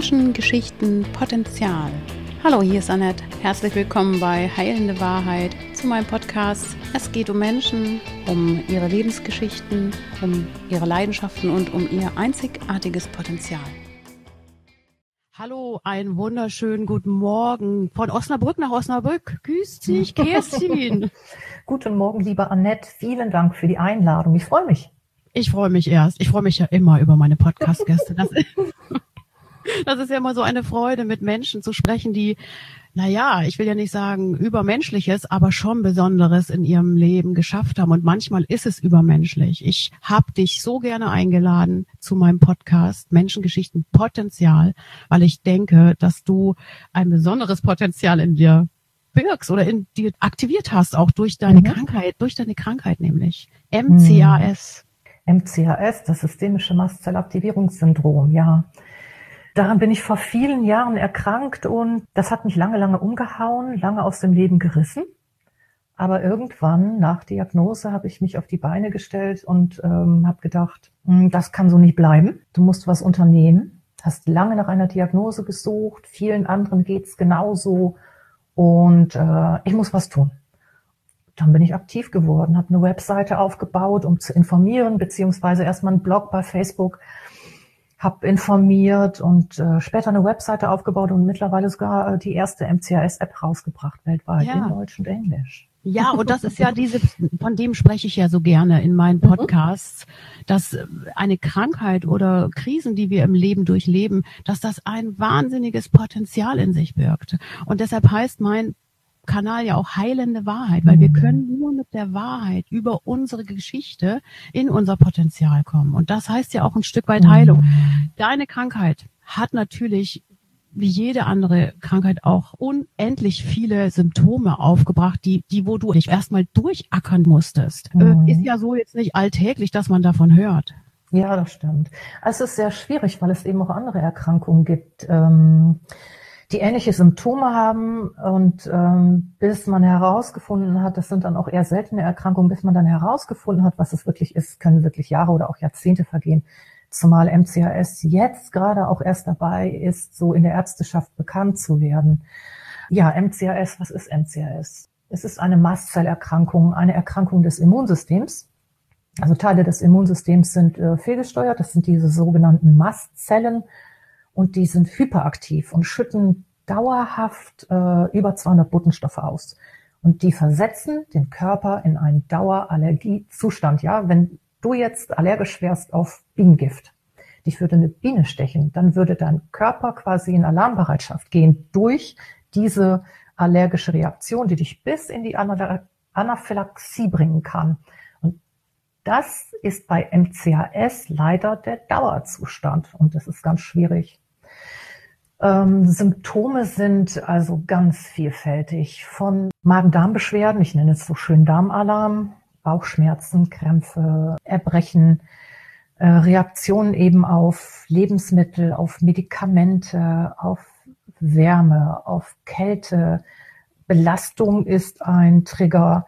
Menschen, Geschichten, Potenzial. Hallo, hier ist Annette. Herzlich willkommen bei Heilende Wahrheit zu meinem Podcast. Es geht um Menschen, um ihre Lebensgeschichten, um ihre Leidenschaften und um ihr einzigartiges Potenzial. Hallo, einen wunderschönen guten Morgen von Osnabrück nach Osnabrück. Grüß dich, Kerstin. guten Morgen, liebe Annette. Vielen Dank für die Einladung. Ich freue mich. Ich freue mich erst. Ich freue mich ja immer über meine Podcast-Gäste. Das, ist ja immer so eine Freude, mit Menschen zu sprechen, die, naja, ich will ja nicht sagen übermenschliches, aber schon Besonderes in ihrem Leben geschafft haben. Und manchmal ist es übermenschlich. Ich habe dich so gerne eingeladen zu meinem Podcast Menschengeschichten Potenzial, weil ich denke, dass du ein besonderes Potenzial in dir birgst oder in dir aktiviert hast, auch durch deine mhm. Krankheit, durch deine Krankheit nämlich. MCAS. Mhm. MCAS, das systemische Mastzellaktivierungssyndrom, ja. Daran bin ich vor vielen Jahren erkrankt und das hat mich lange, lange umgehauen, lange aus dem Leben gerissen. Aber irgendwann nach Diagnose habe ich mich auf die Beine gestellt und ähm, habe gedacht, hm, das kann so nicht bleiben. Du musst was unternehmen. Hast lange nach einer Diagnose gesucht. Vielen anderen geht's genauso. Und äh, ich muss was tun dann bin ich aktiv geworden, habe eine Webseite aufgebaut, um zu informieren, beziehungsweise erstmal einen Blog bei Facebook, habe informiert und äh, später eine Webseite aufgebaut und mittlerweile sogar äh, die erste MCAS-App rausgebracht weltweit ja. in Deutsch und Englisch. Ja, und das ist ja diese, von dem spreche ich ja so gerne in meinen mhm. Podcasts, mhm. dass eine Krankheit oder Krisen, die wir im Leben durchleben, dass das ein wahnsinniges Potenzial in sich birgt. Und deshalb heißt mein Kanal ja auch heilende Wahrheit, weil wir mhm. können nur mit der Wahrheit über unsere Geschichte in unser Potenzial kommen. Und das heißt ja auch ein Stück weit Heilung. Mhm. Deine Krankheit hat natürlich wie jede andere Krankheit auch unendlich viele Symptome aufgebracht, die, die wo du dich erstmal durchackern musstest. Äh, mhm. Ist ja so jetzt nicht alltäglich, dass man davon hört. Ja, das stimmt. Es ist sehr schwierig, weil es eben auch andere Erkrankungen gibt. Ähm die ähnliche Symptome haben und ähm, bis man herausgefunden hat, das sind dann auch eher seltene Erkrankungen, bis man dann herausgefunden hat, was es wirklich ist, können wirklich Jahre oder auch Jahrzehnte vergehen. Zumal MCAS jetzt gerade auch erst dabei ist, so in der Ärzteschaft bekannt zu werden. Ja, MCAS, was ist MCAS? Es ist eine Mastzellerkrankung, eine Erkrankung des Immunsystems. Also Teile des Immunsystems sind äh, fehlgesteuert. Das sind diese sogenannten Mastzellen und die sind hyperaktiv und schütten dauerhaft äh, über 200 Botenstoffe aus. Und die versetzen den Körper in einen Dauerallergiezustand. Ja, wenn du jetzt allergisch wärst auf Bienengift, dich würde eine Biene stechen, dann würde dein Körper quasi in Alarmbereitschaft gehen durch diese allergische Reaktion, die dich bis in die Anaphylaxie bringen kann. Das ist bei MCAS leider der Dauerzustand und das ist ganz schwierig ähm, Symptome sind also ganz vielfältig. Von Magen-Darm-Beschwerden, ich nenne es so schön Darmalarm, Bauchschmerzen, Krämpfe, Erbrechen, äh, Reaktionen eben auf Lebensmittel, auf Medikamente, auf Wärme, auf Kälte. Belastung ist ein Trigger.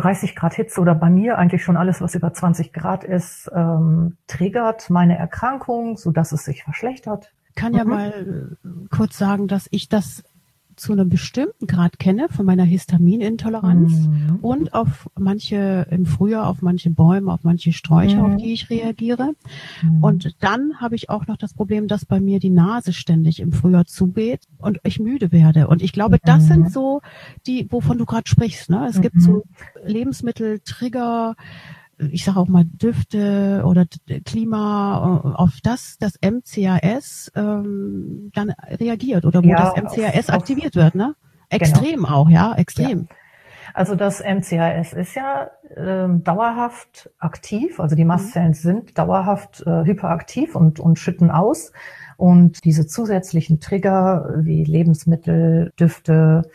30 Grad Hitze oder bei mir eigentlich schon alles, was über 20 Grad ist, ähm, triggert meine Erkrankung, so dass es sich verschlechtert kann ja mhm. mal äh, kurz sagen, dass ich das zu einem bestimmten Grad kenne von meiner Histaminintoleranz mhm. und auf manche im Frühjahr auf manche Bäume, auf manche Sträucher, mhm. auf die ich reagiere. Mhm. Und dann habe ich auch noch das Problem, dass bei mir die Nase ständig im Frühjahr zugeht und ich müde werde. Und ich glaube, das sind mhm. so die, wovon du gerade sprichst. Ne? Es gibt so mhm. Lebensmittel, Trigger, ich sage auch mal Düfte oder Klima, äh, auf das das MCAS ähm, dann reagiert oder wo ja, das MCAS auf, aktiviert auf, wird, ne? Extrem genau. auch, ja, extrem. Ja. Also das MCAS ist ja äh, dauerhaft aktiv, also die. Mastzellen mhm. sind dauerhaft äh, hyperaktiv und, und schütten aus. Und diese zusätzlichen Trigger wie Lebensmittel, Düfte,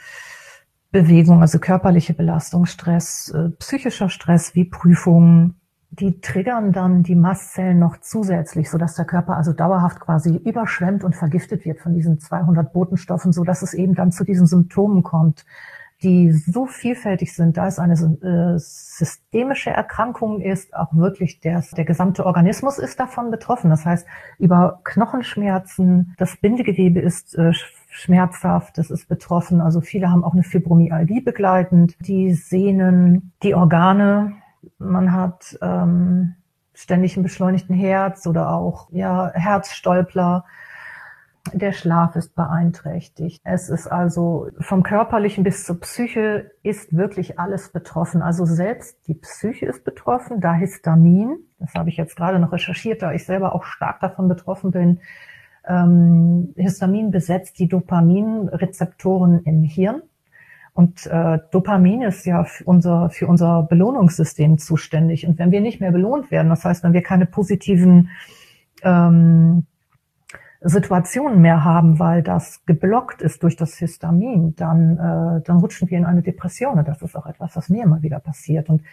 Bewegung, also körperliche Belastung, Stress, äh, psychischer Stress wie Prüfungen, die triggern dann die Mastzellen noch zusätzlich, sodass der Körper also dauerhaft quasi überschwemmt und vergiftet wird von diesen 200 Botenstoffen, so dass es eben dann zu diesen Symptomen kommt. Die so vielfältig sind, da es eine äh, systemische Erkrankung ist, auch wirklich der, der gesamte Organismus ist davon betroffen. Das heißt, über Knochenschmerzen, das Bindegewebe ist äh, schmerzhaft, das ist betroffen. Also viele haben auch eine Fibromyalgie begleitend, die Sehnen, die Organe. Man hat ähm, ständig einen beschleunigten Herz oder auch ja Herzstolpler. Der Schlaf ist beeinträchtigt. Es ist also vom körperlichen bis zur Psyche ist wirklich alles betroffen. Also selbst die Psyche ist betroffen, da Histamin, das habe ich jetzt gerade noch recherchiert, da ich selber auch stark davon betroffen bin. Ähm, Histamin besetzt die Dopaminrezeptoren im Hirn. Und äh, Dopamin ist ja für unser, für unser Belohnungssystem zuständig. Und wenn wir nicht mehr belohnt werden, das heißt, wenn wir keine positiven ähm, Situationen mehr haben, weil das geblockt ist durch das Histamin, dann, äh, dann rutschen wir in eine Depression. Und das ist auch etwas, was mir immer wieder passiert. Und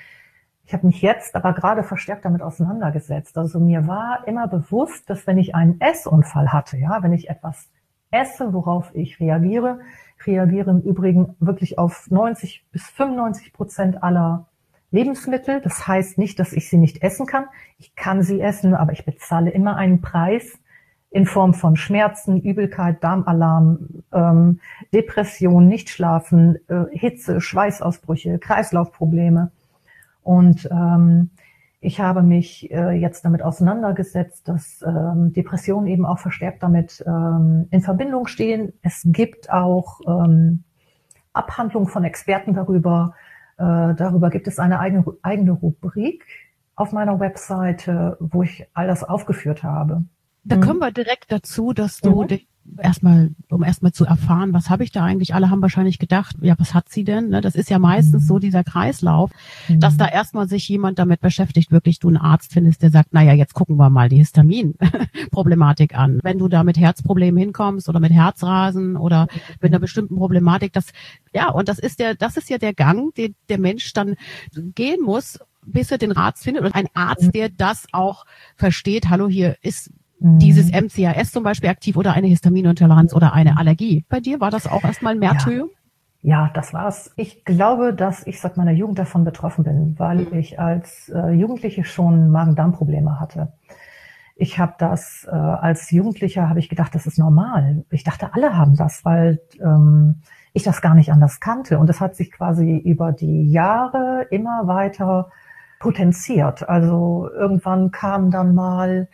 ich habe mich jetzt aber gerade verstärkt damit auseinandergesetzt. Also mir war immer bewusst, dass wenn ich einen Essunfall hatte, ja, wenn ich etwas esse, worauf ich reagiere, reagiere im Übrigen wirklich auf 90 bis 95 Prozent aller Lebensmittel. Das heißt nicht, dass ich sie nicht essen kann. Ich kann sie essen, aber ich bezahle immer einen Preis, in Form von Schmerzen, Übelkeit, Darmalarm, ähm, Depression, Nichtschlafen, äh, Hitze, Schweißausbrüche, Kreislaufprobleme. Und ähm, ich habe mich äh, jetzt damit auseinandergesetzt, dass ähm, Depressionen eben auch verstärkt damit ähm, in Verbindung stehen. Es gibt auch ähm, Abhandlungen von Experten darüber. Äh, darüber gibt es eine eigene, eigene Rubrik auf meiner Webseite, wo ich all das aufgeführt habe. Da mhm. kommen wir direkt dazu, dass du mhm. erstmal, um erstmal zu erfahren, was habe ich da eigentlich? Alle haben wahrscheinlich gedacht, ja, was hat sie denn? Ne, das ist ja meistens mhm. so dieser Kreislauf, mhm. dass da erstmal sich jemand damit beschäftigt, wirklich du einen Arzt findest, der sagt, naja, jetzt gucken wir mal die Histamin-Problematik an. Wenn du da mit Herzproblemen hinkommst oder mit Herzrasen oder mit einer bestimmten Problematik, das, ja, und das ist der, das ist ja der Gang, den der Mensch dann gehen muss, bis er den Arzt findet und ein Arzt, mhm. der das auch versteht, hallo, hier ist dieses MCAS mhm. zum Beispiel aktiv oder eine Histaminintoleranz oder eine Allergie. Bei dir war das auch erstmal ein Märtyrium? Ja. ja, das war's. Ich glaube, dass ich seit meiner Jugend davon betroffen bin, weil mhm. ich als äh, Jugendliche schon Magen-Darm-Probleme hatte. Ich habe das äh, als Jugendlicher habe ich gedacht, das ist normal. Ich dachte, alle haben das, weil ähm, ich das gar nicht anders kannte. Und es hat sich quasi über die Jahre immer weiter potenziert. Also irgendwann kam dann mal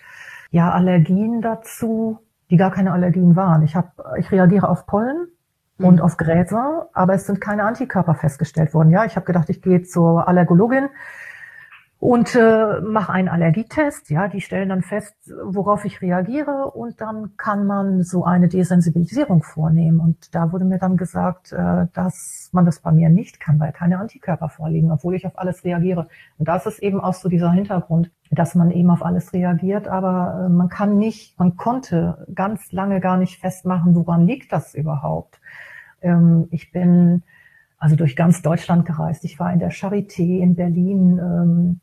ja Allergien dazu, die gar keine Allergien waren. Ich habe, ich reagiere auf Pollen mhm. und auf Gräser, aber es sind keine Antikörper festgestellt worden. Ja, ich habe gedacht, ich gehe zur Allergologin und äh, mache einen Allergietest. Ja, die stellen dann fest, worauf ich reagiere und dann kann man so eine Desensibilisierung vornehmen. Und da wurde mir dann gesagt, äh, dass man das bei mir nicht kann, weil keine Antikörper vorliegen, obwohl ich auf alles reagiere. Und das ist eben auch so dieser Hintergrund, dass man eben auf alles reagiert, aber äh, man kann nicht, man konnte ganz lange gar nicht festmachen, woran liegt das überhaupt. Ähm, ich bin also durch ganz Deutschland gereist. Ich war in der Charité in Berlin, ähm,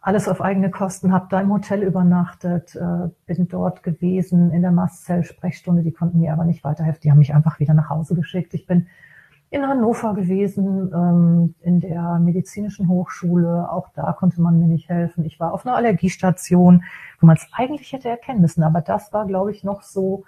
alles auf eigene Kosten, habe da im Hotel übernachtet, äh, bin dort gewesen in der Mastzell-Sprechstunde. Die konnten mir aber nicht weiterhelfen. Die haben mich einfach wieder nach Hause geschickt. Ich bin in Hannover gewesen, ähm, in der medizinischen Hochschule. Auch da konnte man mir nicht helfen. Ich war auf einer Allergiestation, wo man es eigentlich hätte erkennen müssen. Aber das war, glaube ich, noch so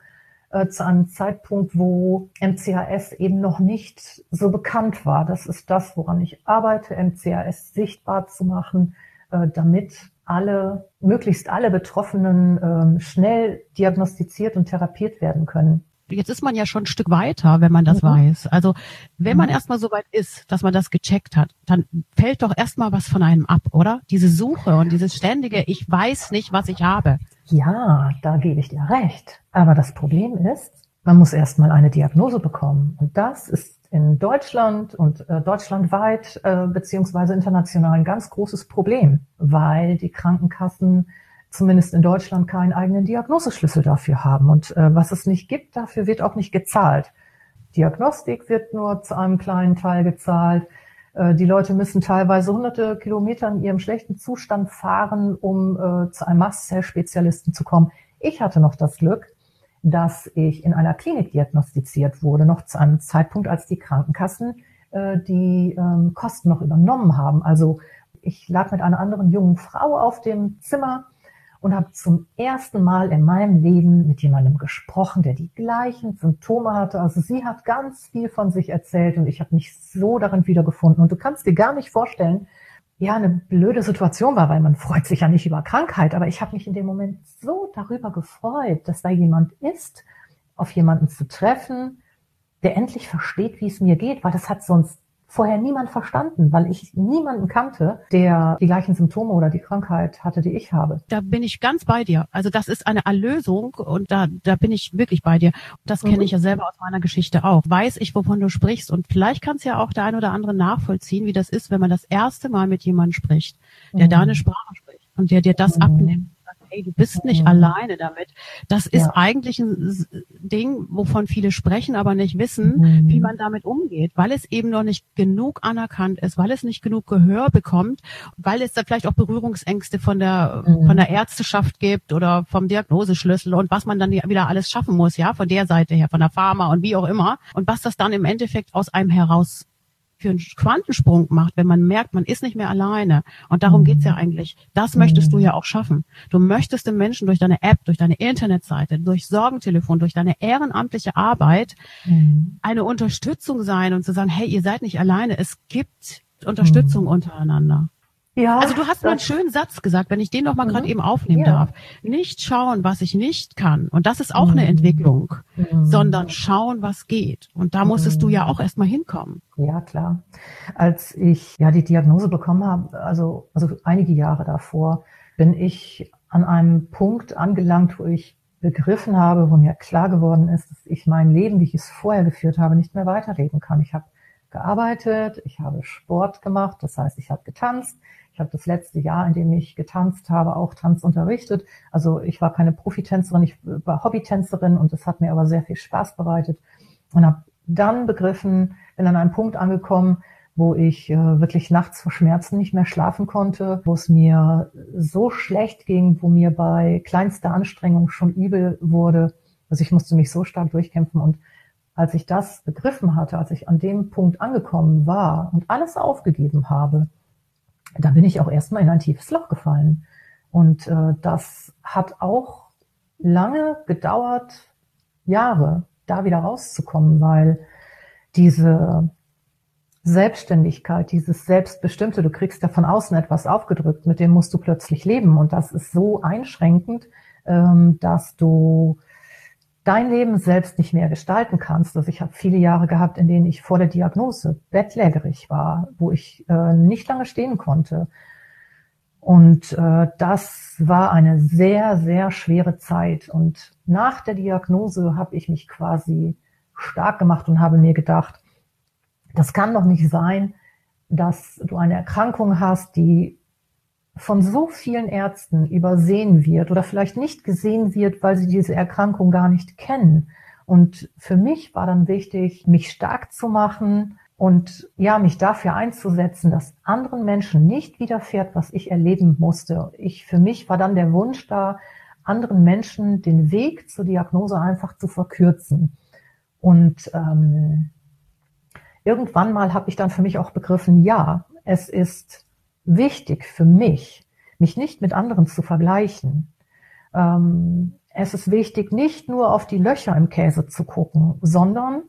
äh, zu einem Zeitpunkt, wo MCAS eben noch nicht so bekannt war. Das ist das, woran ich arbeite, MCAS sichtbar zu machen äh, damit alle, möglichst alle Betroffenen ähm, schnell diagnostiziert und therapiert werden können. Jetzt ist man ja schon ein Stück weiter, wenn man das mhm. weiß. Also wenn man mhm. erstmal so weit ist, dass man das gecheckt hat, dann fällt doch erstmal was von einem ab, oder? Diese Suche und dieses ständige, ich weiß nicht, was ich habe. Ja, da gebe ich dir recht. Aber das Problem ist, man muss erstmal eine Diagnose bekommen. Und das ist in Deutschland und äh, deutschlandweit äh, beziehungsweise international ein ganz großes Problem, weil die Krankenkassen zumindest in Deutschland keinen eigenen Diagnoseschlüssel dafür haben. Und äh, was es nicht gibt, dafür wird auch nicht gezahlt. Diagnostik wird nur zu einem kleinen Teil gezahlt. Äh, die Leute müssen teilweise hunderte Kilometer in ihrem schlechten Zustand fahren, um äh, zu einem Mastzellspezialisten zu kommen. Ich hatte noch das Glück, dass ich in einer Klinik diagnostiziert wurde, noch zu einem Zeitpunkt, als die Krankenkassen äh, die ähm, Kosten noch übernommen haben. Also ich lag mit einer anderen jungen Frau auf dem Zimmer und habe zum ersten Mal in meinem Leben mit jemandem gesprochen, der die gleichen Symptome hatte. Also sie hat ganz viel von sich erzählt und ich habe mich so darin wiedergefunden. Und du kannst dir gar nicht vorstellen, ja, eine blöde Situation war, weil man freut sich ja nicht über Krankheit, aber ich habe mich in dem Moment so darüber gefreut, dass da jemand ist, auf jemanden zu treffen, der endlich versteht, wie es mir geht, weil das hat sonst vorher niemand verstanden, weil ich niemanden kannte, der die gleichen Symptome oder die Krankheit hatte, die ich habe. Da bin ich ganz bei dir. Also das ist eine Erlösung und da, da bin ich wirklich bei dir. Das kenne mhm. ich ja selber aus meiner Geschichte auch. Weiß ich, wovon du sprichst und vielleicht kannst ja auch der ein oder andere nachvollziehen, wie das ist, wenn man das erste Mal mit jemandem spricht, der mhm. da eine Sprache spricht und der dir das mhm. abnimmt ey, du bist nicht mhm. alleine damit. Das ist ja. eigentlich ein Ding, wovon viele sprechen, aber nicht wissen, mhm. wie man damit umgeht, weil es eben noch nicht genug anerkannt ist, weil es nicht genug Gehör bekommt, weil es da vielleicht auch Berührungsängste von der, mhm. von der Ärzteschaft gibt oder vom Diagnoseschlüssel und was man dann wieder alles schaffen muss, ja, von der Seite her, von der Pharma und wie auch immer. Und was das dann im Endeffekt aus einem heraus für einen Quantensprung macht, wenn man merkt, man ist nicht mehr alleine. Und darum mhm. geht's ja eigentlich. Das mhm. möchtest du ja auch schaffen. Du möchtest den Menschen durch deine App, durch deine Internetseite, durch Sorgentelefon, durch deine ehrenamtliche Arbeit mhm. eine Unterstützung sein und zu sagen, hey, ihr seid nicht alleine. Es gibt Unterstützung mhm. untereinander. Ja, also du hast mal einen schönen Satz gesagt, wenn ich den noch mal mhm. gerade eben aufnehmen ja. darf. Nicht schauen, was ich nicht kann. Und das ist auch mhm. eine Entwicklung, mhm. sondern schauen, was geht. Und da musstest du ja mhm. auch erstmal hinkommen. Ja, klar. Als ich ja die Diagnose bekommen habe, also, also einige Jahre davor, bin ich an einem Punkt angelangt, wo ich begriffen habe, wo mir klar geworden ist, dass ich mein Leben, wie ich es vorher geführt habe, nicht mehr weiterleben kann. Ich habe gearbeitet, ich habe Sport gemacht, das heißt, ich habe getanzt, ich habe das letzte Jahr, in dem ich getanzt habe, auch Tanz unterrichtet. Also ich war keine Profitänzerin, ich war Hobbytänzerin und es hat mir aber sehr viel Spaß bereitet und habe dann begriffen, bin an einem Punkt angekommen, wo ich äh, wirklich nachts vor Schmerzen nicht mehr schlafen konnte, wo es mir so schlecht ging, wo mir bei kleinster Anstrengung schon übel wurde. Also ich musste mich so stark durchkämpfen und als ich das begriffen hatte, als ich an dem Punkt angekommen war und alles aufgegeben habe, da bin ich auch erstmal in ein tiefes Loch gefallen. Und äh, das hat auch lange gedauert, Jahre, da wieder rauszukommen, weil diese Selbstständigkeit, dieses Selbstbestimmte, du kriegst ja von außen etwas aufgedrückt, mit dem musst du plötzlich leben. Und das ist so einschränkend, ähm, dass du dein Leben selbst nicht mehr gestalten kannst. Also ich habe viele Jahre gehabt, in denen ich vor der Diagnose bettlägerig war, wo ich äh, nicht lange stehen konnte. Und äh, das war eine sehr, sehr schwere Zeit. Und nach der Diagnose habe ich mich quasi stark gemacht und habe mir gedacht, das kann doch nicht sein, dass du eine Erkrankung hast, die von so vielen Ärzten übersehen wird oder vielleicht nicht gesehen wird, weil sie diese Erkrankung gar nicht kennen. Und für mich war dann wichtig, mich stark zu machen und ja, mich dafür einzusetzen, dass anderen Menschen nicht widerfährt, was ich erleben musste. Ich, für mich war dann der Wunsch da, anderen Menschen den Weg zur Diagnose einfach zu verkürzen. Und ähm, irgendwann mal habe ich dann für mich auch begriffen, ja, es ist wichtig für mich, mich nicht mit anderen zu vergleichen. Ähm, es ist wichtig, nicht nur auf die Löcher im Käse zu gucken, sondern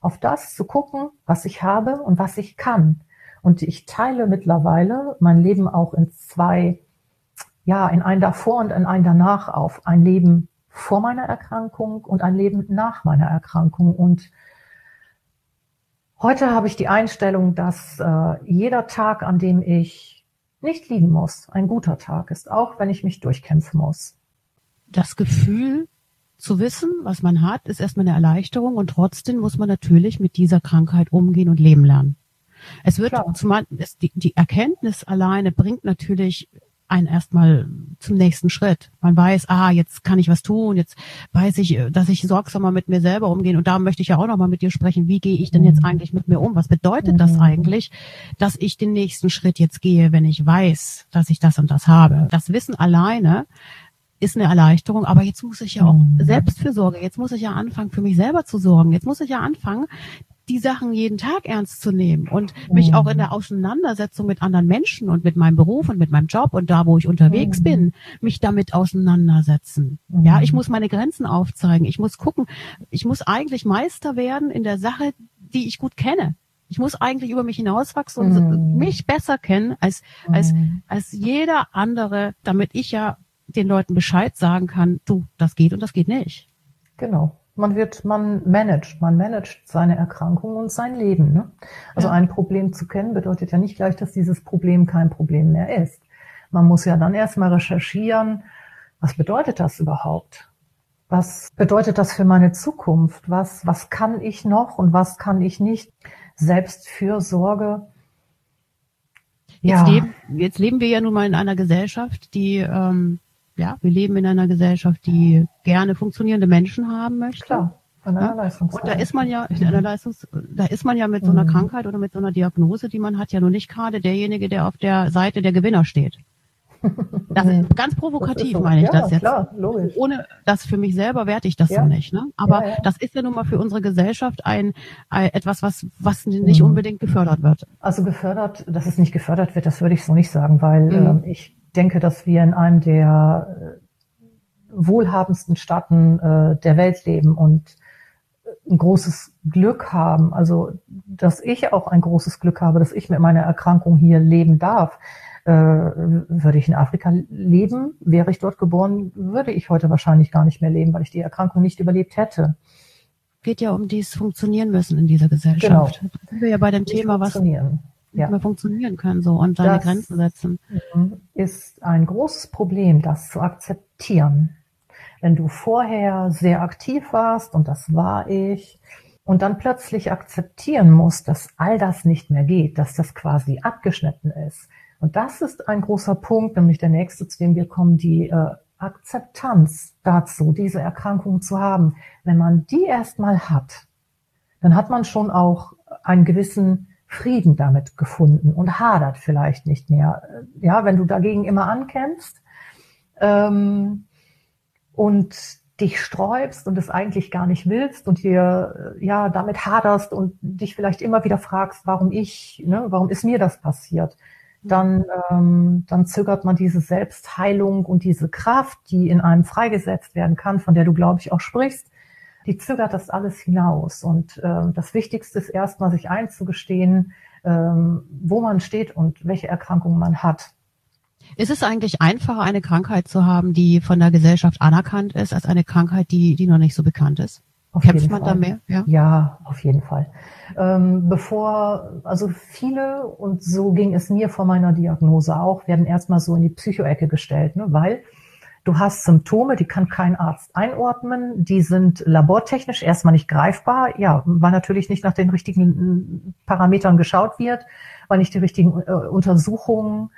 auf das zu gucken, was ich habe und was ich kann. Und ich teile mittlerweile mein Leben auch in zwei, ja, in ein davor und in ein danach auf. Ein Leben vor meiner Erkrankung und ein Leben nach meiner Erkrankung. Und heute habe ich die Einstellung, dass äh, jeder Tag, an dem ich nicht liegen muss, ein guter Tag ist, auch wenn ich mich durchkämpfen muss. Das Gefühl zu wissen, was man hat, ist erstmal eine Erleichterung und trotzdem muss man natürlich mit dieser Krankheit umgehen und leben lernen. Es wird zumal, es, die, die Erkenntnis alleine bringt natürlich einen erstmal zum nächsten Schritt. Man weiß, ah, jetzt kann ich was tun, jetzt weiß ich, dass ich sorgsamer mit mir selber umgehen und da möchte ich ja auch nochmal mit dir sprechen, wie gehe ich denn jetzt eigentlich mit mir um? Was bedeutet das mhm. eigentlich, dass ich den nächsten Schritt jetzt gehe, wenn ich weiß, dass ich das und das habe? Das Wissen alleine ist eine Erleichterung, aber jetzt muss ich ja auch mhm. Selbstfürsorge, jetzt muss ich ja anfangen, für mich selber zu sorgen. Jetzt muss ich ja anfangen, die Sachen jeden Tag ernst zu nehmen und mich auch in der Auseinandersetzung mit anderen Menschen und mit meinem Beruf und mit meinem Job und da, wo ich unterwegs bin, mich damit auseinandersetzen. Ja, ich muss meine Grenzen aufzeigen. Ich muss gucken. Ich muss eigentlich Meister werden in der Sache, die ich gut kenne. Ich muss eigentlich über mich hinauswachsen und mm. mich besser kennen als, mm. als, als jeder andere, damit ich ja den Leuten Bescheid sagen kann, du, das geht und das geht nicht. Genau. Man wird, man managt, man managt seine Erkrankung und sein Leben. Ne? Also ja. ein Problem zu kennen bedeutet ja nicht gleich, dass dieses Problem kein Problem mehr ist. Man muss ja dann erstmal recherchieren, was bedeutet das überhaupt? Was bedeutet das für meine Zukunft? Was, was kann ich noch und was kann ich nicht? Selbstfürsorge. Ja. Jetzt, leben, jetzt leben wir ja nun mal in einer Gesellschaft, die, ähm, ja, wir leben in einer Gesellschaft, die gerne funktionierende Menschen haben möchte. Klar. Ja? Und da ist man ja in einer Leistungs, da ist man ja mit so einer mhm. Krankheit oder mit so einer Diagnose, die man hat, ja nur nicht gerade derjenige, der auf der Seite der Gewinner steht. Das ist ganz provokativ, so. meine ich ja, das jetzt. Klar, logisch. Ohne das für mich selber werte ich das ja. so nicht. Ne? Aber ja, das ist ja nun mal für unsere Gesellschaft ein, ein etwas, was, was nicht mhm. unbedingt gefördert wird. Also gefördert, dass es nicht gefördert wird, das würde ich so nicht sagen, weil mhm. äh, ich denke, dass wir in einem der äh, wohlhabendsten Staaten äh, der Welt leben und äh, ein großes Glück haben. Also, dass ich auch ein großes Glück habe, dass ich mit meiner Erkrankung hier leben darf äh, würde ich in Afrika leben, wäre ich dort geboren, würde ich heute wahrscheinlich gar nicht mehr leben, weil ich die Erkrankung nicht überlebt hätte. Geht ja um dieses Funktionieren müssen in dieser Gesellschaft. Genau. Da sind wir ja bei dem Thema, was ja. wir funktionieren können so und seine Grenzen setzen. Ist ein großes Problem, das zu akzeptieren. Wenn du vorher sehr aktiv warst und das war ich, und dann plötzlich akzeptieren musst, dass all das nicht mehr geht, dass das quasi abgeschnitten ist, und das ist ein großer Punkt, nämlich der nächste, zu dem wir kommen, die äh, Akzeptanz dazu, diese Erkrankung zu haben. Wenn man die erstmal hat, dann hat man schon auch einen gewissen Frieden damit gefunden und hadert vielleicht nicht mehr. Ja, wenn du dagegen immer ankämpfst ähm, und dich sträubst und es eigentlich gar nicht willst und dir ja damit haderst und dich vielleicht immer wieder fragst, warum ich, ne, warum ist mir das passiert? dann, ähm, dann zögert man diese Selbstheilung und diese Kraft, die in einem freigesetzt werden kann, von der du, glaube ich, auch sprichst, die zögert das alles hinaus. Und ähm, das Wichtigste ist erstmal, sich einzugestehen, ähm, wo man steht und welche Erkrankungen man hat. Ist es eigentlich einfacher, eine Krankheit zu haben, die von der Gesellschaft anerkannt ist, als eine Krankheit, die, die noch nicht so bekannt ist? Auf Kämpft man Fall. da mehr? Ja? ja, auf jeden Fall. Ähm, bevor, also viele, und so ging es mir vor meiner Diagnose auch, werden erstmal so in die Psychoecke gestellt, ne? weil du hast Symptome, die kann kein Arzt einordnen, die sind labortechnisch erstmal nicht greifbar, ja, weil natürlich nicht nach den richtigen Parametern geschaut wird, weil nicht die richtigen äh, Untersuchungen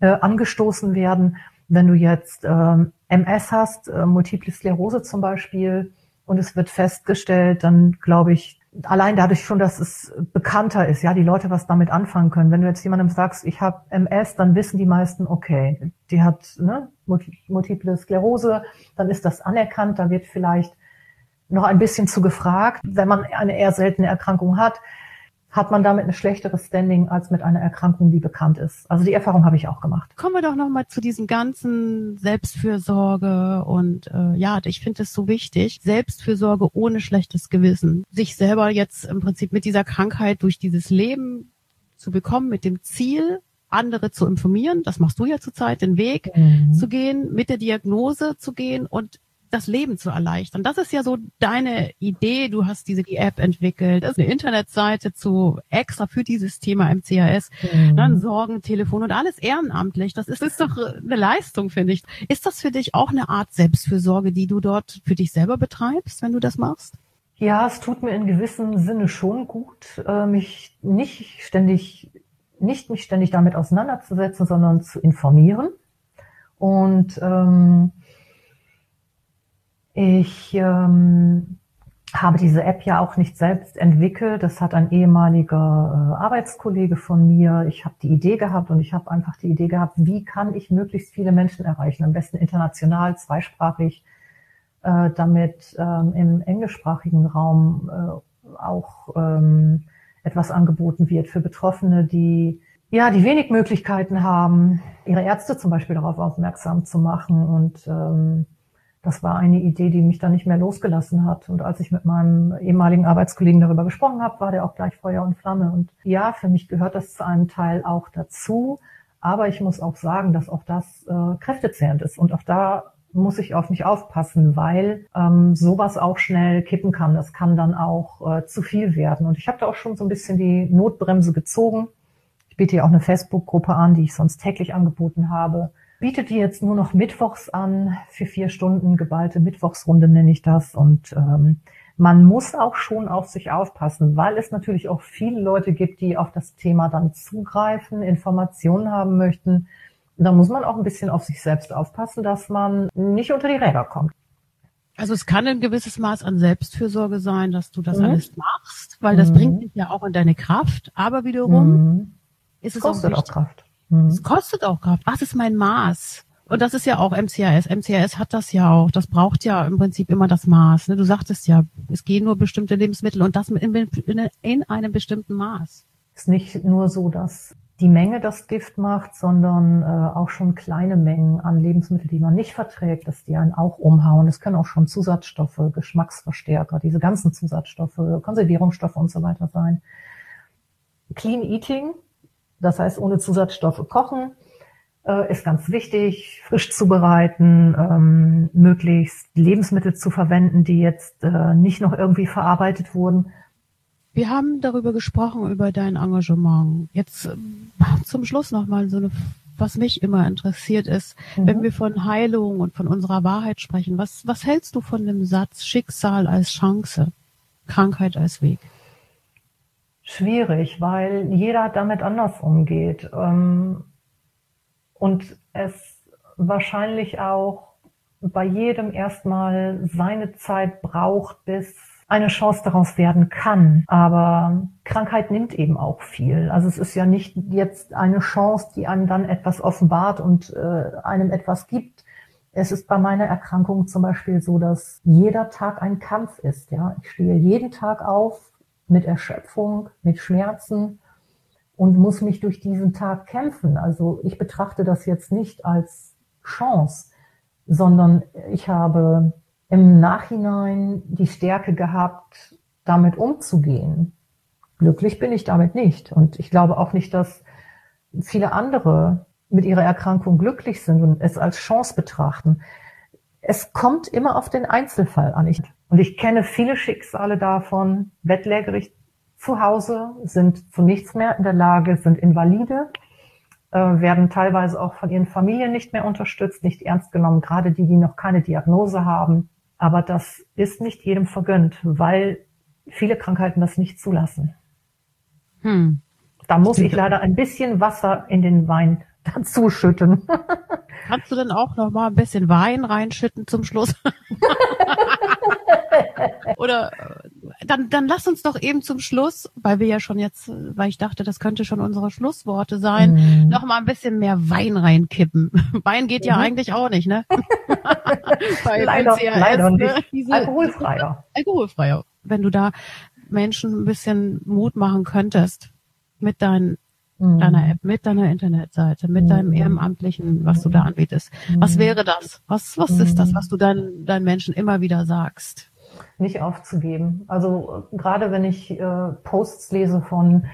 äh, angestoßen werden. Wenn du jetzt äh, MS hast, äh, Multiple Sklerose zum Beispiel, und es wird festgestellt, dann glaube ich, allein dadurch schon, dass es bekannter ist, ja, die Leute was damit anfangen können. Wenn du jetzt jemandem sagst, ich habe MS, dann wissen die meisten, okay, die hat ne, multiple Sklerose, dann ist das anerkannt, da wird vielleicht noch ein bisschen zu gefragt, wenn man eine eher seltene Erkrankung hat hat man damit ein schlechteres Standing als mit einer Erkrankung, die bekannt ist. Also die Erfahrung habe ich auch gemacht. Kommen wir doch nochmal zu diesem ganzen Selbstfürsorge und äh, ja, ich finde es so wichtig. Selbstfürsorge ohne schlechtes Gewissen. Sich selber jetzt im Prinzip mit dieser Krankheit durch dieses Leben zu bekommen, mit dem Ziel, andere zu informieren. Das machst du ja zurzeit, den Weg mhm. zu gehen, mit der Diagnose zu gehen und das Leben zu erleichtern. Das ist ja so deine Idee. Du hast diese die App entwickelt, das ist eine Internetseite zu extra für dieses Thema MCAS, mhm. dann Sorgentelefon und alles ehrenamtlich. Das ist, ist doch eine Leistung, finde ich. Ist das für dich auch eine Art Selbstfürsorge, die du dort für dich selber betreibst, wenn du das machst? Ja, es tut mir in gewissem Sinne schon gut, äh, mich nicht ständig, nicht mich ständig damit auseinanderzusetzen, sondern zu informieren. Und ähm, ich ähm, habe diese App ja auch nicht selbst entwickelt. Das hat ein ehemaliger äh, Arbeitskollege von mir. Ich habe die Idee gehabt und ich habe einfach die Idee gehabt, wie kann ich möglichst viele Menschen erreichen, am besten international, zweisprachig, äh, damit ähm, im englischsprachigen Raum äh, auch ähm, etwas angeboten wird für Betroffene, die ja, die wenig Möglichkeiten haben, ihre Ärzte zum Beispiel darauf aufmerksam zu machen. Und ähm, das war eine Idee, die mich dann nicht mehr losgelassen hat. Und als ich mit meinem ehemaligen Arbeitskollegen darüber gesprochen habe, war der auch gleich Feuer und Flamme. Und ja, für mich gehört das zu einem Teil auch dazu. Aber ich muss auch sagen, dass auch das äh, kräftezehrend ist. Und auch da muss ich auf mich aufpassen, weil ähm, sowas auch schnell kippen kann. Das kann dann auch äh, zu viel werden. Und ich habe da auch schon so ein bisschen die Notbremse gezogen. Ich biete ja auch eine Facebook-Gruppe an, die ich sonst täglich angeboten habe. Biete die jetzt nur noch mittwochs an für vier Stunden, geballte Mittwochsrunde nenne ich das. Und ähm, man muss auch schon auf sich aufpassen, weil es natürlich auch viele Leute gibt, die auf das Thema dann zugreifen, Informationen haben möchten da muss man auch ein bisschen auf sich selbst aufpassen, dass man nicht unter die Räder kommt. Also es kann ein gewisses Maß an Selbstfürsorge sein, dass du das mhm. alles machst, weil das mhm. bringt dich ja auch in deine Kraft. Aber wiederum mhm. ist es kostet auch, auch Kraft. Mhm. Es kostet auch Kraft. Was ist mein Maß? Und das ist ja auch MCAS. MCAS hat das ja auch. Das braucht ja im Prinzip immer das Maß. Ne? Du sagtest ja, es gehen nur bestimmte Lebensmittel und das in, in, in einem bestimmten Maß. Es ist nicht nur so, dass die Menge das Gift macht, sondern äh, auch schon kleine Mengen an Lebensmitteln, die man nicht verträgt, dass die einen auch umhauen. Es können auch schon Zusatzstoffe, Geschmacksverstärker, diese ganzen Zusatzstoffe, Konservierungsstoffe und so weiter sein. Clean Eating, das heißt ohne Zusatzstoffe kochen, äh, ist ganz wichtig, frisch zubereiten, ähm, möglichst Lebensmittel zu verwenden, die jetzt äh, nicht noch irgendwie verarbeitet wurden wir haben darüber gesprochen, über dein Engagement. Jetzt äh, zum Schluss nochmal so eine, was mich immer interessiert ist, mhm. wenn wir von Heilung und von unserer Wahrheit sprechen, was, was hältst du von dem Satz Schicksal als Chance, Krankheit als Weg? Schwierig, weil jeder damit anders umgeht. Ähm, und es wahrscheinlich auch bei jedem erstmal seine Zeit braucht, bis eine Chance daraus werden kann. Aber Krankheit nimmt eben auch viel. Also es ist ja nicht jetzt eine Chance, die einem dann etwas offenbart und äh, einem etwas gibt. Es ist bei meiner Erkrankung zum Beispiel so, dass jeder Tag ein Kampf ist. Ja, ich stehe jeden Tag auf mit Erschöpfung, mit Schmerzen und muss mich durch diesen Tag kämpfen. Also ich betrachte das jetzt nicht als Chance, sondern ich habe im Nachhinein die Stärke gehabt, damit umzugehen. Glücklich bin ich damit nicht. Und ich glaube auch nicht, dass viele andere mit ihrer Erkrankung glücklich sind und es als Chance betrachten. Es kommt immer auf den Einzelfall an. und ich kenne viele Schicksale davon, bettlägerig zu Hause, sind zu nichts mehr in der Lage, sind invalide, äh, werden teilweise auch von ihren Familien nicht mehr unterstützt, nicht ernst genommen, gerade die, die noch keine Diagnose haben. Aber das ist nicht jedem vergönnt, weil viele Krankheiten das nicht zulassen. Hm. Da muss ich leider ein bisschen Wasser in den Wein dazu schütten. Kannst du denn auch noch mal ein bisschen Wein reinschütten zum Schluss? Oder äh, dann, dann lass uns doch eben zum Schluss, weil wir ja schon jetzt, weil ich dachte, das könnte schon unsere Schlussworte sein, mhm. noch mal ein bisschen mehr Wein reinkippen. Wein geht mhm. ja eigentlich auch nicht, ne? leider, leider ne? nicht. Diese, alkoholfreier. Alkoholfreier. Wenn du da Menschen ein bisschen Mut machen könntest mit deinen. Deiner App, mit deiner Internetseite, mit mhm. deinem Ehrenamtlichen, was du da anbietest. Was mhm. wäre das? Was, was ist das, mhm. was du deinen, deinen Menschen immer wieder sagst? nicht aufzugeben. Also gerade wenn ich äh, Posts lese von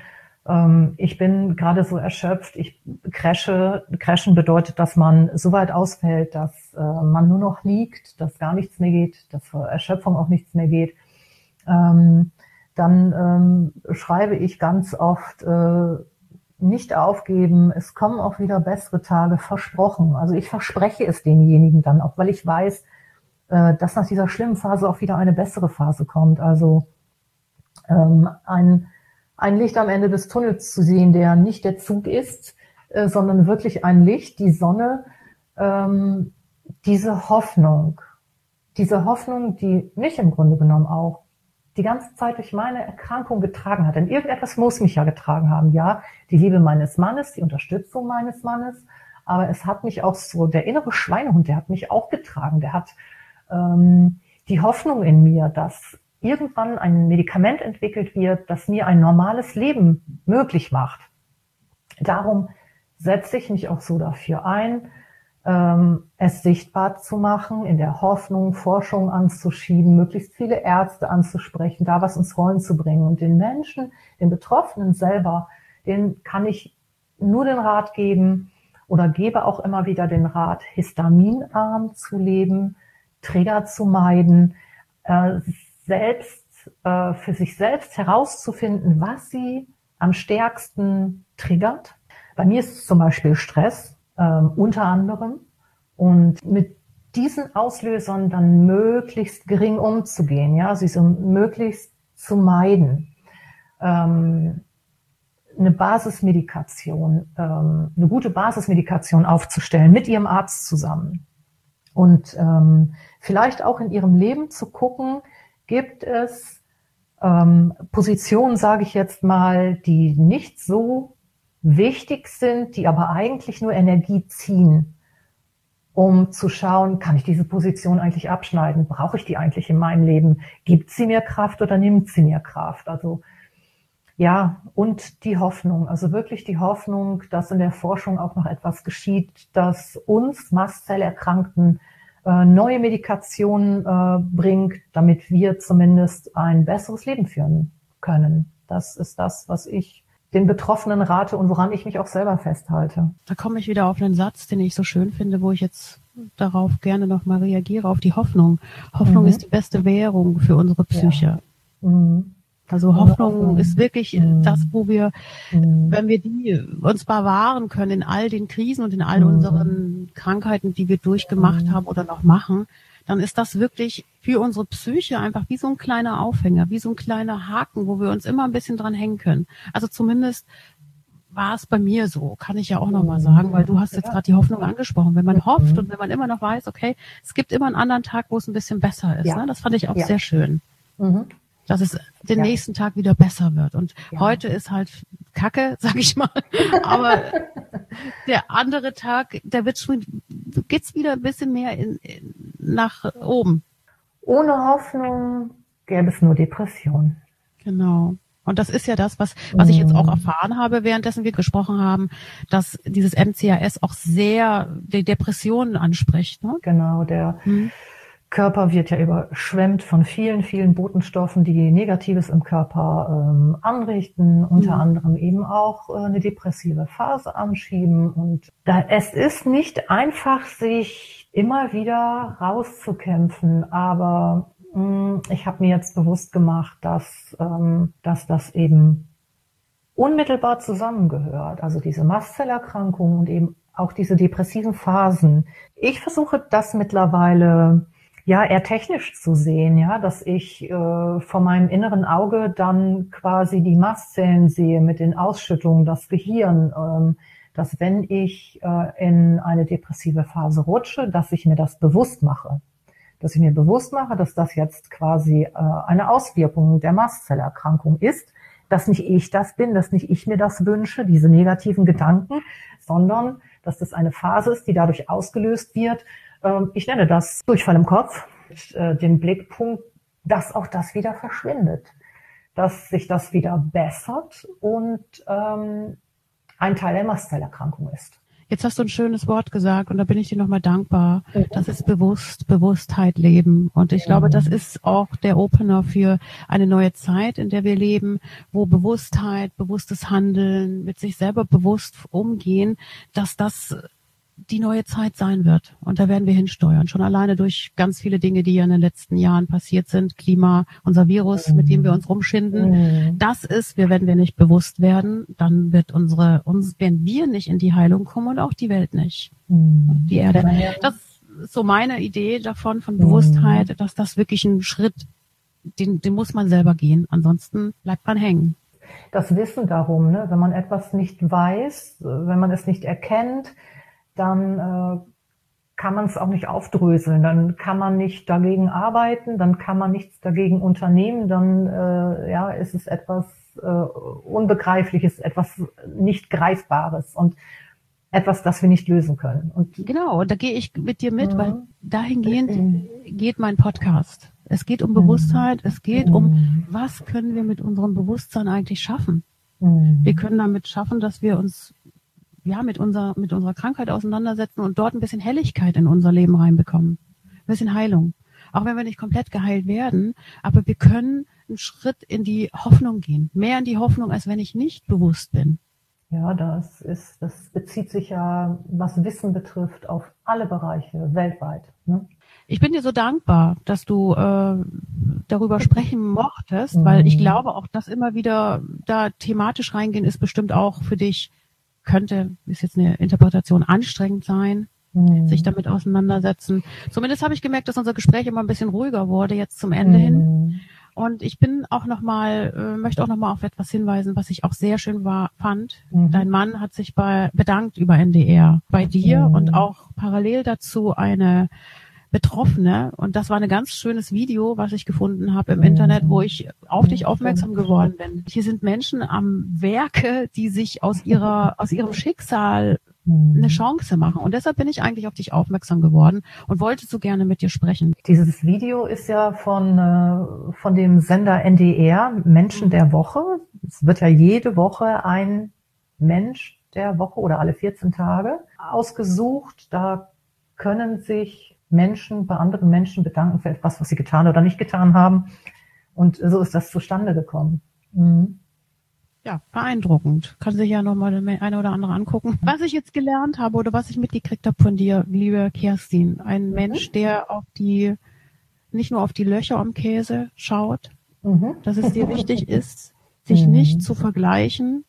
ähm, ich bin gerade so erschöpft, ich crashe. Crashen bedeutet, dass man so weit ausfällt, dass äh, man nur noch liegt, dass gar nichts mehr geht, dass vor Erschöpfung auch nichts mehr geht. Ähm, dann ähm, schreibe ich ganz oft äh, nicht aufgeben, es kommen auch wieder bessere Tage, versprochen. Also ich verspreche es denjenigen dann auch, weil ich weiß, äh, dass nach dieser schlimmen Phase auch wieder eine bessere Phase kommt. Also ähm, ein, ein Licht am Ende des Tunnels zu sehen, der nicht der Zug ist, äh, sondern wirklich ein Licht, die Sonne, ähm, diese Hoffnung, diese Hoffnung, die mich im Grunde genommen auch die ganze Zeit durch meine Erkrankung getragen hat. Denn irgendetwas muss mich ja getragen haben. Ja, die Liebe meines Mannes, die Unterstützung meines Mannes, aber es hat mich auch so, der innere Schweinehund, der hat mich auch getragen. Der hat ähm, die Hoffnung in mir, dass irgendwann ein Medikament entwickelt wird, das mir ein normales Leben möglich macht. Darum setze ich mich auch so dafür ein, ähm, es sichtbar zu machen, in der Hoffnung, Forschung anzuschieben, möglichst viele Ärzte anzusprechen, da was ins Rollen zu bringen und den Menschen, den Betroffenen selber, den kann ich nur den Rat geben oder gebe auch immer wieder den Rat, histaminarm zu leben, Trigger zu meiden, äh, selbst äh, für sich selbst herauszufinden, was sie am stärksten triggert. Bei mir ist es zum Beispiel Stress ähm, unter anderem. Und mit diesen Auslösern dann möglichst gering umzugehen, ja, sie so möglichst zu meiden. Ähm, eine Basismedikation, ähm, eine gute Basismedikation aufzustellen mit ihrem Arzt zusammen. Und ähm, vielleicht auch in ihrem Leben zu gucken, gibt es ähm, Positionen, sage ich jetzt mal, die nicht so wichtig sind, die aber eigentlich nur Energie ziehen, um zu schauen, kann ich diese Position eigentlich abschneiden? Brauche ich die eigentlich in meinem Leben? Gibt sie mir Kraft oder nimmt sie mir Kraft? Also ja, und die Hoffnung, also wirklich die Hoffnung, dass in der Forschung auch noch etwas geschieht, dass uns Mastzellerkrankten äh, neue Medikationen äh, bringt, damit wir zumindest ein besseres Leben führen können. Das ist das, was ich den Betroffenen rate und woran ich mich auch selber festhalte. Da komme ich wieder auf einen Satz, den ich so schön finde, wo ich jetzt darauf gerne nochmal reagiere, auf die Hoffnung. Hoffnung mhm. ist die beste Währung für unsere Psyche. Ja. Mhm. Also Hoffnung mhm. ist wirklich mhm. das, wo wir, mhm. wenn wir die uns bewahren können in all den Krisen und in all mhm. unseren Krankheiten, die wir durchgemacht haben oder noch machen, dann ist das wirklich für unsere Psyche einfach wie so ein kleiner Aufhänger, wie so ein kleiner Haken, wo wir uns immer ein bisschen dran hängen können. Also zumindest war es bei mir so, kann ich ja auch nochmal sagen, weil du hast jetzt gerade die Hoffnung angesprochen. Wenn man hofft und wenn man immer noch weiß, okay, es gibt immer einen anderen Tag, wo es ein bisschen besser ist. Ja. Ne? Das fand ich auch ja. sehr schön. Mhm dass es den ja. nächsten Tag wieder besser wird. Und ja. heute ist halt Kacke, sag ich mal. Aber der andere Tag, der wird schon, geht's wieder ein bisschen mehr in, in, nach oben. Ohne Hoffnung gäbe es nur Depression. Genau. Und das ist ja das, was, was ich jetzt auch mhm. erfahren habe, währenddessen wir gesprochen haben, dass dieses MCAS auch sehr die Depressionen anspricht. Ne? Genau, der, mhm Körper wird ja überschwemmt von vielen, vielen Botenstoffen, die Negatives im Körper ähm, anrichten, unter mhm. anderem eben auch äh, eine depressive Phase anschieben. Und da, es ist nicht einfach, sich immer wieder rauszukämpfen, aber mh, mm, ich habe mir jetzt bewusst gemacht, dass, ähm, dass das eben unmittelbar zusammengehört. Also diese Mastzellerkrankung und eben auch diese depressiven Phasen. Ich versuche das mittlerweile ja eher technisch zu sehen, ja, dass ich äh, vor meinem inneren Auge dann quasi die Mastzellen sehe mit den Ausschüttungen, das Gehirn, ähm, dass wenn ich äh, in eine depressive Phase rutsche, dass ich mir das bewusst mache, dass ich mir bewusst mache, dass das jetzt quasi äh, eine Auswirkung der Mastzellerkrankung ist, dass nicht ich das bin, dass nicht ich mir das wünsche, diese negativen Gedanken, sondern dass das eine Phase ist, die dadurch ausgelöst wird, ich nenne das Durchfall im Kopf, äh, dem Blickpunkt, dass auch das wieder verschwindet, dass sich das wieder bessert und ähm, ein Teil der Mastzellerkrankung ist. Jetzt hast du ein schönes Wort gesagt und da bin ich dir nochmal dankbar. Das ist bewusst, Bewusstheit leben. Und ich glaube, das ist auch der Opener für eine neue Zeit, in der wir leben, wo Bewusstheit, bewusstes Handeln, mit sich selber bewusst umgehen, dass das die neue Zeit sein wird. Und da werden wir hinsteuern. Schon alleine durch ganz viele Dinge, die ja in den letzten Jahren passiert sind. Klima, unser Virus, mhm. mit dem wir uns rumschinden. Mhm. Das ist, wir werden wir nicht bewusst werden, dann wird unsere, uns, werden wir nicht in die Heilung kommen und auch die Welt nicht. Mhm. Die Erde. Das ist so meine Idee davon, von Bewusstheit, mhm. dass das wirklich ein Schritt, den, den muss man selber gehen. Ansonsten bleibt man hängen das Wissen darum, ne? wenn man etwas nicht weiß, wenn man es nicht erkennt, dann äh, kann man es auch nicht aufdröseln, dann kann man nicht dagegen arbeiten, dann kann man nichts dagegen unternehmen, dann äh, ja, ist es etwas äh, Unbegreifliches, etwas nicht Greifbares und etwas, das wir nicht lösen können. Und genau, da gehe ich mit dir mit, mhm. weil dahingehend geht mein Podcast. Es geht um Bewusstheit. Es geht um, was können wir mit unserem Bewusstsein eigentlich schaffen? Wir können damit schaffen, dass wir uns ja mit unserer mit unserer Krankheit auseinandersetzen und dort ein bisschen Helligkeit in unser Leben reinbekommen, ein bisschen Heilung. Auch wenn wir nicht komplett geheilt werden, aber wir können einen Schritt in die Hoffnung gehen, mehr in die Hoffnung, als wenn ich nicht bewusst bin. Ja, das ist, das bezieht sich ja, was Wissen betrifft, auf alle Bereiche weltweit. Ne? Ich bin dir so dankbar, dass du äh, darüber sprechen mochtest, mhm. weil ich glaube auch, dass immer wieder da thematisch reingehen ist bestimmt auch für dich könnte, ist jetzt eine Interpretation anstrengend sein, mhm. sich damit auseinandersetzen. Zumindest habe ich gemerkt, dass unser Gespräch immer ein bisschen ruhiger wurde jetzt zum Ende mhm. hin. Und ich bin auch nochmal, äh, möchte auch nochmal auf etwas hinweisen, was ich auch sehr schön war, fand. Mhm. Dein Mann hat sich bei, bedankt über NDR bei dir mhm. und auch parallel dazu eine Betroffene. Und das war ein ganz schönes Video, was ich gefunden habe im mhm. Internet, wo ich auf dich aufmerksam geworden bin. Hier sind Menschen am Werke, die sich aus ihrer, aus ihrem Schicksal eine Chance machen. Und deshalb bin ich eigentlich auf dich aufmerksam geworden und wollte so gerne mit dir sprechen. Dieses Video ist ja von, äh, von dem Sender NDR, Menschen der Woche. Es wird ja jede Woche ein Mensch der Woche oder alle 14 Tage ausgesucht. Da können sich Menschen bei anderen Menschen bedanken für etwas, was sie getan oder nicht getan haben. Und so ist das zustande gekommen. Mhm ja, beeindruckend. Kann sich ja nochmal eine oder andere angucken. Was ich jetzt gelernt habe oder was ich mitgekriegt habe von dir, liebe Kerstin, ein mhm. Mensch, der auf die, nicht nur auf die Löcher am Käse schaut, mhm. dass es dir wichtig ist, sich mhm. nicht zu vergleichen.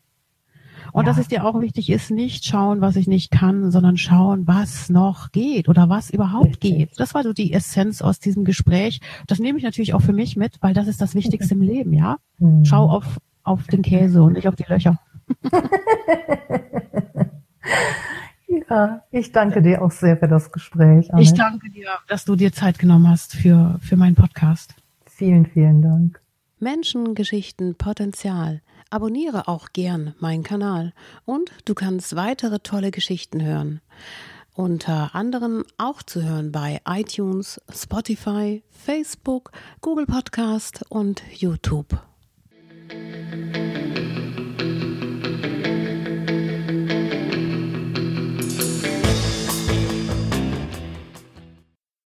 Und ja. dass es dir auch wichtig ist, nicht schauen, was ich nicht kann, sondern schauen, was noch geht oder was überhaupt Richtig. geht. Das war so die Essenz aus diesem Gespräch. Das nehme ich natürlich auch für mich mit, weil das ist das Wichtigste im Leben, ja? Mhm. Schau auf auf den Käse und nicht auf die Löcher. ja, ich danke dir auch sehr für das Gespräch. Anne. Ich danke dir, dass du dir Zeit genommen hast für, für meinen Podcast. Vielen, vielen Dank. Menschen, Geschichten, Potenzial. Abonniere auch gern meinen Kanal und du kannst weitere tolle Geschichten hören. Unter anderem auch zu hören bei iTunes, Spotify, Facebook, Google Podcast und YouTube.